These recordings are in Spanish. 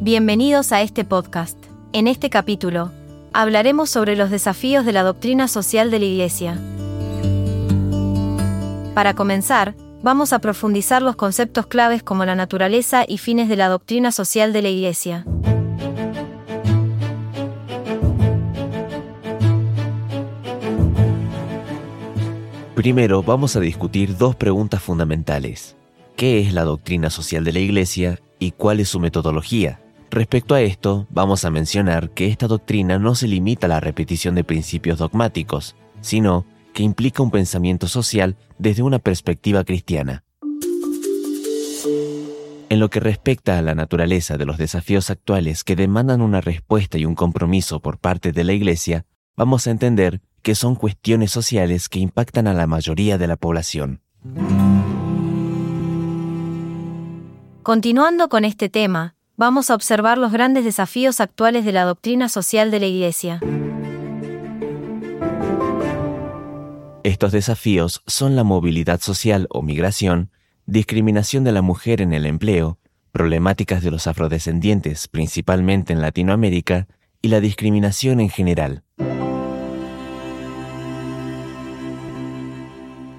Bienvenidos a este podcast. En este capítulo, hablaremos sobre los desafíos de la doctrina social de la Iglesia. Para comenzar, vamos a profundizar los conceptos claves como la naturaleza y fines de la doctrina social de la Iglesia. Primero vamos a discutir dos preguntas fundamentales. ¿Qué es la doctrina social de la Iglesia y cuál es su metodología? Respecto a esto, vamos a mencionar que esta doctrina no se limita a la repetición de principios dogmáticos, sino que implica un pensamiento social desde una perspectiva cristiana. En lo que respecta a la naturaleza de los desafíos actuales que demandan una respuesta y un compromiso por parte de la Iglesia, vamos a entender que son cuestiones sociales que impactan a la mayoría de la población. Continuando con este tema, vamos a observar los grandes desafíos actuales de la doctrina social de la Iglesia. Estos desafíos son la movilidad social o migración, discriminación de la mujer en el empleo, problemáticas de los afrodescendientes, principalmente en Latinoamérica, y la discriminación en general.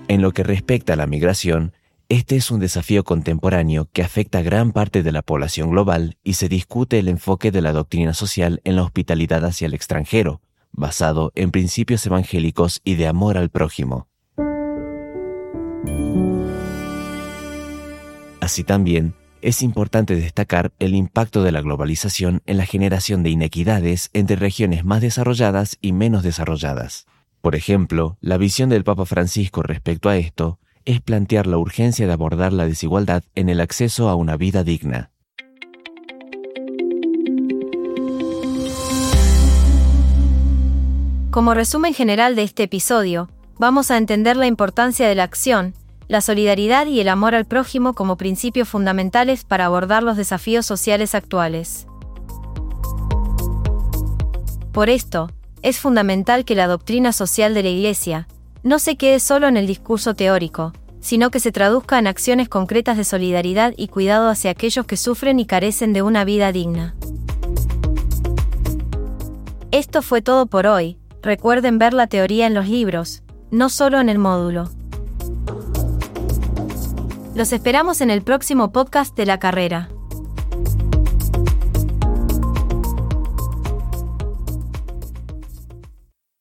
En lo que respecta a la migración, este es un desafío contemporáneo que afecta a gran parte de la población global y se discute el enfoque de la doctrina social en la hospitalidad hacia el extranjero, basado en principios evangélicos y de amor al prójimo. Así también, es importante destacar el impacto de la globalización en la generación de inequidades entre regiones más desarrolladas y menos desarrolladas. Por ejemplo, la visión del Papa Francisco respecto a esto es plantear la urgencia de abordar la desigualdad en el acceso a una vida digna. Como resumen general de este episodio, vamos a entender la importancia de la acción, la solidaridad y el amor al prójimo como principios fundamentales para abordar los desafíos sociales actuales. Por esto, es fundamental que la doctrina social de la Iglesia, no se quede solo en el discurso teórico, sino que se traduzca en acciones concretas de solidaridad y cuidado hacia aquellos que sufren y carecen de una vida digna. Esto fue todo por hoy, recuerden ver la teoría en los libros, no solo en el módulo. Los esperamos en el próximo podcast de la carrera.